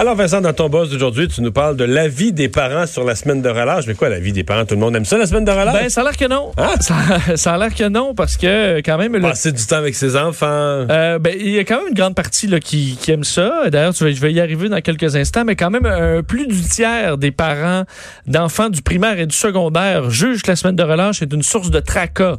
Alors Vincent, dans ton boss d'aujourd'hui, tu nous parles de l'avis des parents sur la semaine de relâche. Mais quoi, l'avis des parents? Tout le monde aime ça, la semaine de relâche? Ben, ça a l'air que non. Ah. Ça, ça a l'air que non, parce que quand même... le- Passer du temps avec ses enfants. Euh, ben, il y a quand même une grande partie là, qui, qui aime ça. D'ailleurs, je vais y arriver dans quelques instants, mais quand même, euh, plus du tiers des parents d'enfants du primaire et du secondaire jugent que la semaine de relâche est une source de tracas.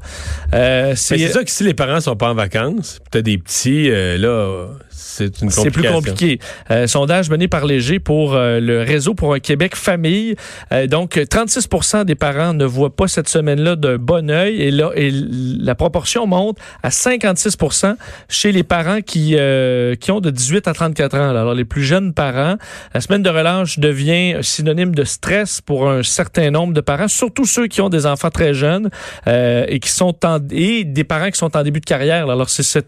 Euh, c'est ça que si les parents sont pas en vacances, peut-être des petits, euh, là, c'est une C'est plus complication. compliqué. Sondage mené par Léger pour euh, le réseau pour un Québec famille. Euh, donc, 36% des parents ne voient pas cette semaine-là d'un bon œil. Et là, et la proportion monte à 56% chez les parents qui, euh, qui ont de 18 à 34 ans. Alors, les plus jeunes parents, la semaine de relâche devient synonyme de stress pour un certain nombre de parents, surtout ceux qui ont des enfants très jeunes et qui sont et des parents qui sont en début de carrière. Alors, c'est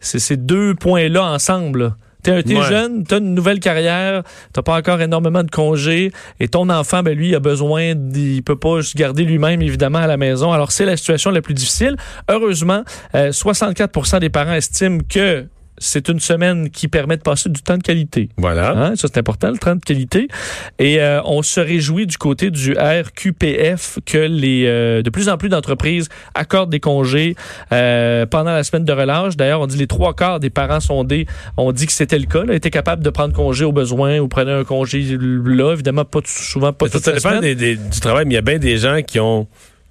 ces deux points-là ensemble. T'es, Ouais. jeune, t'as une nouvelle carrière, t'as pas encore énormément de congés, et ton enfant, ben lui, il a besoin, il peut pas se garder lui-même évidemment à la maison. Alors c'est la situation la plus difficile. Heureusement, euh, 64% des parents estiment que c'est une semaine qui permet de passer du temps de qualité. Voilà. Hein, ça, c'est important, le temps de qualité. Et euh, on se réjouit du côté du RQPF que les euh, de plus en plus d'entreprises accordent des congés euh, pendant la semaine de relâche. D'ailleurs, on dit les trois quarts des parents sondés ont dit que c'était le cas. Là, étaient capables de prendre congé au besoin ou prenaient un congé là. Évidemment, pas souvent pas ça, toute ça la dépend semaine. des- des- du travail, mais il y a bien des gens qui ont,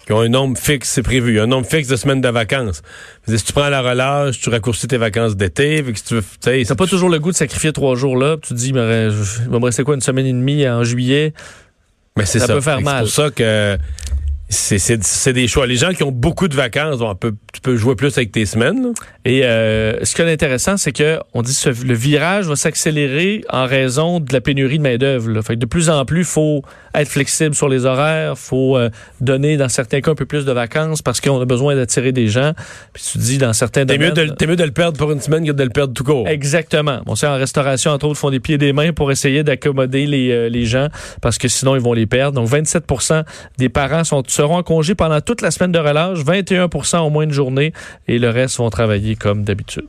qui ont un nombre fixe, c'est prévu. Un nombre fixe de semaines de vacances. Si tu prends la relâche, tu raccourcis tes vacances d'été. si tu T'as pas toujours le goût de sacrifier trois jours là. puis Tu te dis, mais il me rester quoi une semaine et demie en juillet? Mais c'est Ça ça. peut faire mal. C'est pour ça que c'est- des choix. Les gens qui ont beaucoup de vacances, on peut- tu peux jouer plus avec tes semaines. là. Et euh, ce qui est intéressant, c'est que on dit le virage va s'accélérer en raison de la pénurie de main d'œuvre. Fait que de plus en plus, faut être flexible sur les horaires, faut euh, donner dans certains cas un peu plus de vacances parce qu'on a besoin d'attirer des gens. Puis tu dis dans certains T'es mieux, domaines. de, t'es mieux de le perdre pour une semaine que de le perdre tout court. Exactement. Bon, c'est en restauration, entre autres, font des pieds et des mains pour essayer d'accommoder les, euh, les gens parce que sinon, ils vont les perdre. Donc, 27 des parents sont, seront en congé pendant toute la semaine de relâche, 21% au moins de journée et le reste vont travailler comme d'habitude.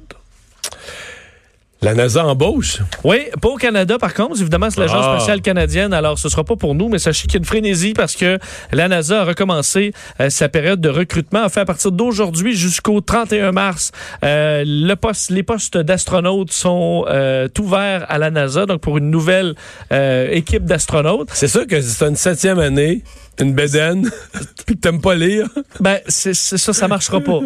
La NASA embauche? Oui, pas au Canada par contre. Évidemment, c'est l'Agence Ah. spatiale canadienne. Alors, ce sera pas pour nous, mais sachez qu'il y a une frénésie parce que la NASA a recommencé euh, sa période de recrutement. En fait, à partir d'aujourd'hui jusqu'au 31 mars, euh, le poste, les postes d'astronautes sont euh, ouverts à la NASA. Donc, pour une nouvelle équipe d'astronautes. C'est sûr que c'est une septième année, une bédaine, puis que t'aimes pas lire. Ben, c'est c'est ça, ça marchera pas.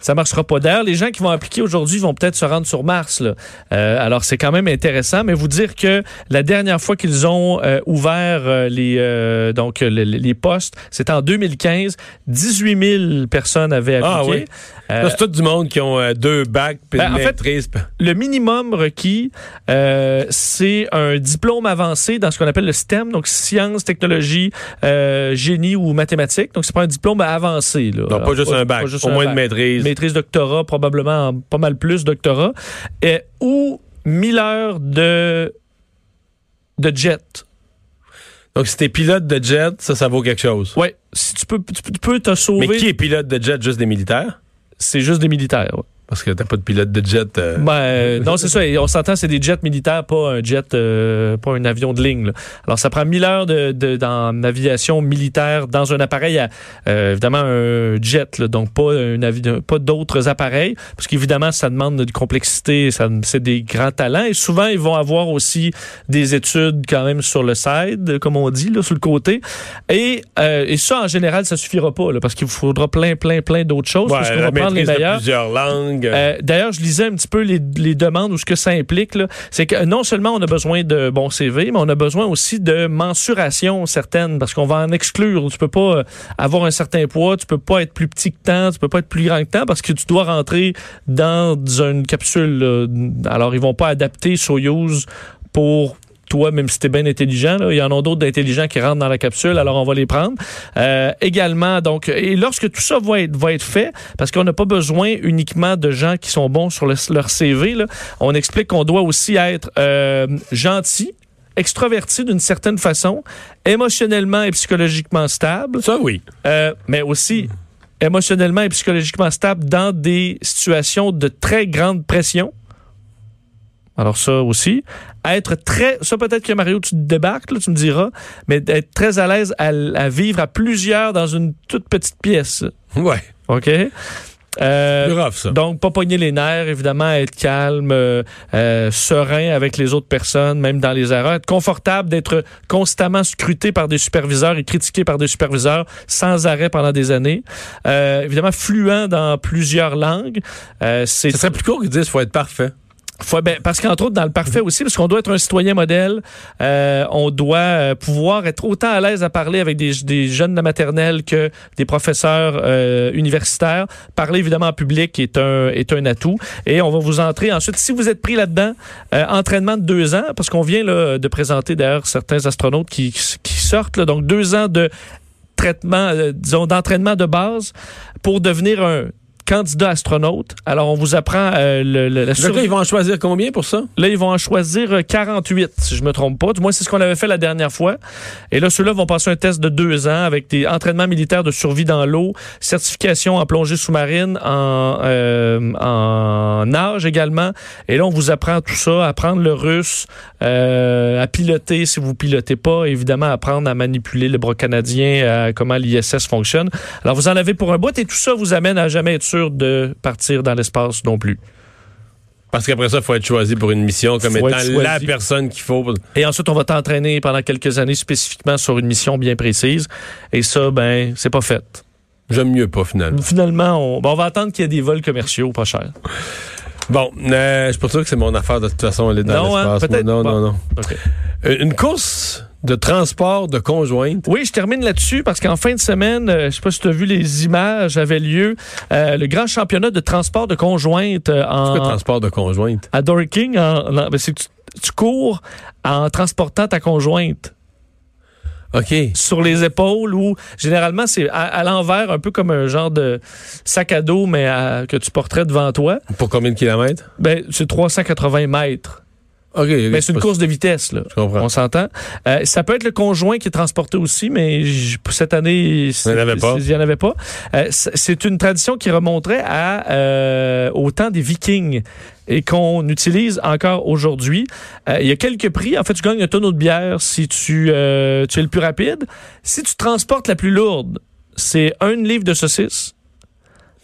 Ça marchera pas. D'ailleurs, les gens qui vont appliquer aujourd'hui vont peut-être se rendre sur Mars. Là. Euh, alors, c'est quand même intéressant, mais vous dire que la dernière fois qu'ils ont euh, ouvert euh, les donc les, les postes, c'était en 2015. 18 000 personnes avaient Ah appliqué. oui. Euh, c'est tout du monde qui ont euh, deux bacs puis Ben, une en fait, maîtrise. le minimum requis, euh, c'est un diplôme avancé dans ce qu'on appelle le STEM, donc sciences, technologie, génie ou mathématiques. Donc, c'est pas un diplôme avancé. Là. Donc, pas juste un bac, juste au un moins bac. une maîtrise. Maîtrise doctorat, probablement en pas mal plus doctorat. Et, ou 1000 heures de, de jet. Donc, si t'es pilote de jet, ça, ça vaut quelque chose. Ouais, si tu peux, tu peux- tu peux te sauver. Mais qui est pilote de jet? Juste des militaires? C'est juste des militaires. Parce que t'as pas de pilote de jet. euh, Ben, euh, non, c'est ça. Et on s'entend, c'est des jets militaires, pas un jet, euh, pas un avion de ligne. là. Alors, ça prend 1000 heures de, de, dans aviation militaire dans un appareil, à, euh, évidemment un jet, là, donc pas avi- pas d'autres appareils, parce qu'évidemment, ça demande de complexité, ça, c'est des grands talents. Et souvent, ils vont avoir aussi des études quand même sur le side, comme on dit, là, sur le côté. Et, euh, et ça, en général, ça suffira pas, là, parce qu'il vous faudra plein, plein, plein d'autres choses. ouais, parce qu'on va prendre les meilleurs. plusieurs langues. Euh, D'ailleurs, je lisais un petit peu les, demandes ou ce que ça implique. C'est que non seulement on a besoin de bons CV, mais on a besoin aussi de mensuration certaines parce qu'on va en exclure. Tu peux pas euh, avoir un certain poids, tu peux pas être plus petit que temps, tu peux pas être plus grand que temps parce que tu dois rentrer dans une capsule. Alors, ils vont pas adapter Soyuz pour toi, même si tu es bien intelligent, là, il y en a d'autres d'intelligents qui rentrent dans la capsule, alors on va les prendre. Euh, également, donc, et lorsque tout ça va être, va être fait, parce qu'on n'a pas besoin uniquement de gens qui sont bons sur le- leur CV, là, on explique qu'on doit aussi être euh, gentil, extroverti d'une certaine façon, émotionnellement et psychologiquement stable, Ça, oui. euh, mais aussi émotionnellement et psychologiquement stable dans des situations de très grande pression. Alors ça aussi. Être très, ça peut-être que Mario, tu débarques, là, tu me diras, mais être très à l'aise à, à vivre à plusieurs dans une toute petite pièce. Ouais. OK? Euh, Plus rough, ça. donc, pas pogner les nerfs, évidemment, être calme, euh, euh, serein avec les autres personnes, même dans les erreurs. Être confortable d'être constamment scruté par des superviseurs et critiqué par des superviseurs sans arrêt pendant des années. Euh, évidemment, fluent dans plusieurs langues. Euh, c'est Ce serait plus court qu'ils disent faut être parfait. Faut- ben, parce qu'entre autres, dans le parfait aussi, parce qu'on doit être un citoyen modèle, euh, on doit euh, pouvoir être autant à l'aise à parler avec des, des jeunes de la maternelle que des professeurs euh, universitaires. Parler évidemment en public est un, est un atout. Et on va vous entrer ensuite, si vous êtes pris là-dedans, euh, entraînement de deux ans, parce qu'on vient là, de présenter d'ailleurs certains astronautes qui, qui sortent, là, donc deux ans de traitement, euh, disons, d'entraînement de base pour devenir un candidat astronaute. Alors, on vous apprend euh, le, le- la Donc là, ils vont en choisir combien pour ça? Là, ils vont en choisir euh, 48, si je me trompe pas. Du moins, c'est ce qu'on avait fait la dernière fois. Et là, ceux-là vont passer un test de deux ans avec des entraînements militaires de survie dans l'eau, certification en plongée sous-marine, en, euh, en nage également. Et là, on vous apprend tout ça, apprendre le russe, euh, à piloter si vous pilotez pas, évidemment, apprendre à manipuler le bras canadien, à comment l'ISS fonctionne. Alors, vous en avez pour un bout et tout ça vous amène à jamais être sûr de partir dans l'espace non plus. Parce qu'après ça, il faut être choisi pour une mission comme Faut étant la personne qu'il faut. Et ensuite, on va t'entraîner pendant quelques années spécifiquement sur une mission bien précise. Et ça, ben, c'est pas fait. J'aime mieux pas, finalement. Finalement, on, ben, on va attendre qu'il y ait des vols commerciaux pas chers. Bon, euh, je suis pas sûr que c'est mon affaire de toute façon, aller dans Non, hein, l'espace. Non, Bon. non, non. Euh, Une course de transport de conjointes. Oui, je termine là-dessus parce qu'en fin de semaine, euh, je sais pas si tu as vu les images, avait lieu euh, le grand championnat de transport de conjointes euh, en, transport de conjointes? à Dorking. En, en- ben, c'est que tu, tu cours en transportant ta conjointe. OK. sur les épaules ou généralement c'est à, à l'envers, un peu comme un genre de sac à dos, mais à- que tu porterais devant toi. Pour combien de kilomètres? Ben, c'est 380 mètres. OK. Ben, c'est une course de vitesse, là. Je comprends. On s'entend. Euh, ça peut être le conjoint qui est transporté aussi, mais pour cette année, Il n'y en avait pas. Il n'y en avait pas. Euh, c'est une tradition qui remonterait à, euh, au temps des Vikings et qu'on utilise encore aujourd'hui. Euh, il y a quelques prix. En fait, tu gagnes un tonneau de bière si tu, euh, tu es le plus rapide. Si tu transportes la plus lourde, c'est un livre de saucisse.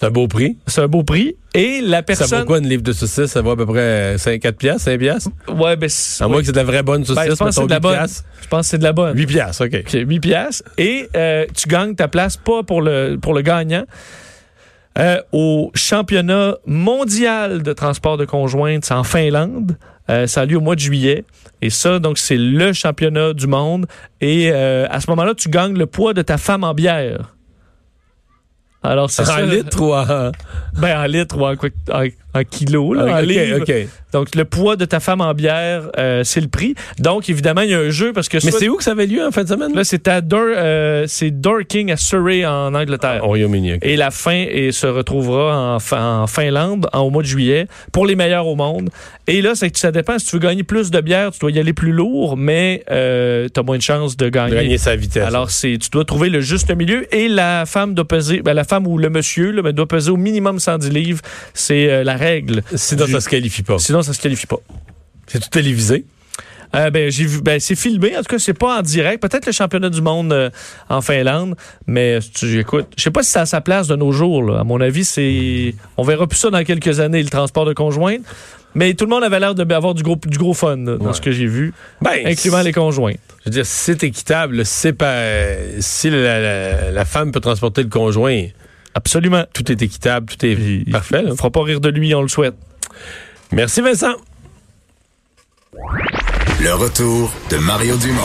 C'est un beau prix. C'est un beau prix. Et la Ça personne... vaut quoi une livre de saucisse? Ça vaut à peu près 5, 4 piastres, 5 piastres? Ouais, ben, À moins que c'est de la vraie bonne saucisse, Ben, je pense que c'est de la 8 bonne. piastres. Je pense que c'est de la bonne. 8 piastres, OK. OK, 8 piastres. Et euh, tu gagnes ta place, pas pour le, pour le gagnant, euh, au championnat mondial de transport de conjointes en Finlande. Euh, ça a lieu au mois de juillet. Et ça, donc, c'est le championnat du monde. Et euh, à ce moment-là, tu gagnes le poids de ta femme en bière. Alors, c'est En ça. litre ou en... Ben, en litres ou en, quoi- en, en kilos, là. OK. Donc, le poids de ta femme en bière, euh, c'est le prix. Donc, évidemment, il y a un jeu parce que Mais soit- c'est où que ça avait lieu en fin de semaine? Là, c'est à Dor- euh, c'est Dorking à Surrey en Angleterre. Au Royaume-Uni, OK. Et la fin et se retrouvera en, fin- en Finlande en- au mois de juillet pour les meilleurs au monde. Et là, c'est que ça dépend. Si tu veux gagner plus de bière, tu dois y aller plus lourd, mais euh, tu as moins de chances de De gagner. gagner sa vitesse. Alors, c'est, tu dois trouver le juste milieu et la femme doit peser, ben, la femme ou le monsieur là, ben, doit peser au minimum 110 livres. C'est euh, la règle. Sinon, du- ça se qualifie pas. Sinon, ça se qualifie pas. C'est tout télévisé. Euh, ben, j'ai vu, ben, c'est filmé. En tout cas, c'est pas en direct. Peut-être le championnat du monde euh, en Finlande. Mais si tu écoutes, je sais pas si c'est à sa place de nos jours. là. À mon avis, c'est, on verra plus ça dans quelques années, le transport de conjointes. Mais tout le monde avait l'air d'avoir du gros, du gros fun là, dans Ouais. ce que j'ai vu, Ben, incluant les conjoints. Je veux dire, si c'est équitable, c'est pas, si la, la- la femme peut transporter le conjoint, Absolument. tout est équitable, tout est Il- parfait. là. On fera pas rire de lui, on le souhaite. Merci Vincent. Le retour de Mario Dumont.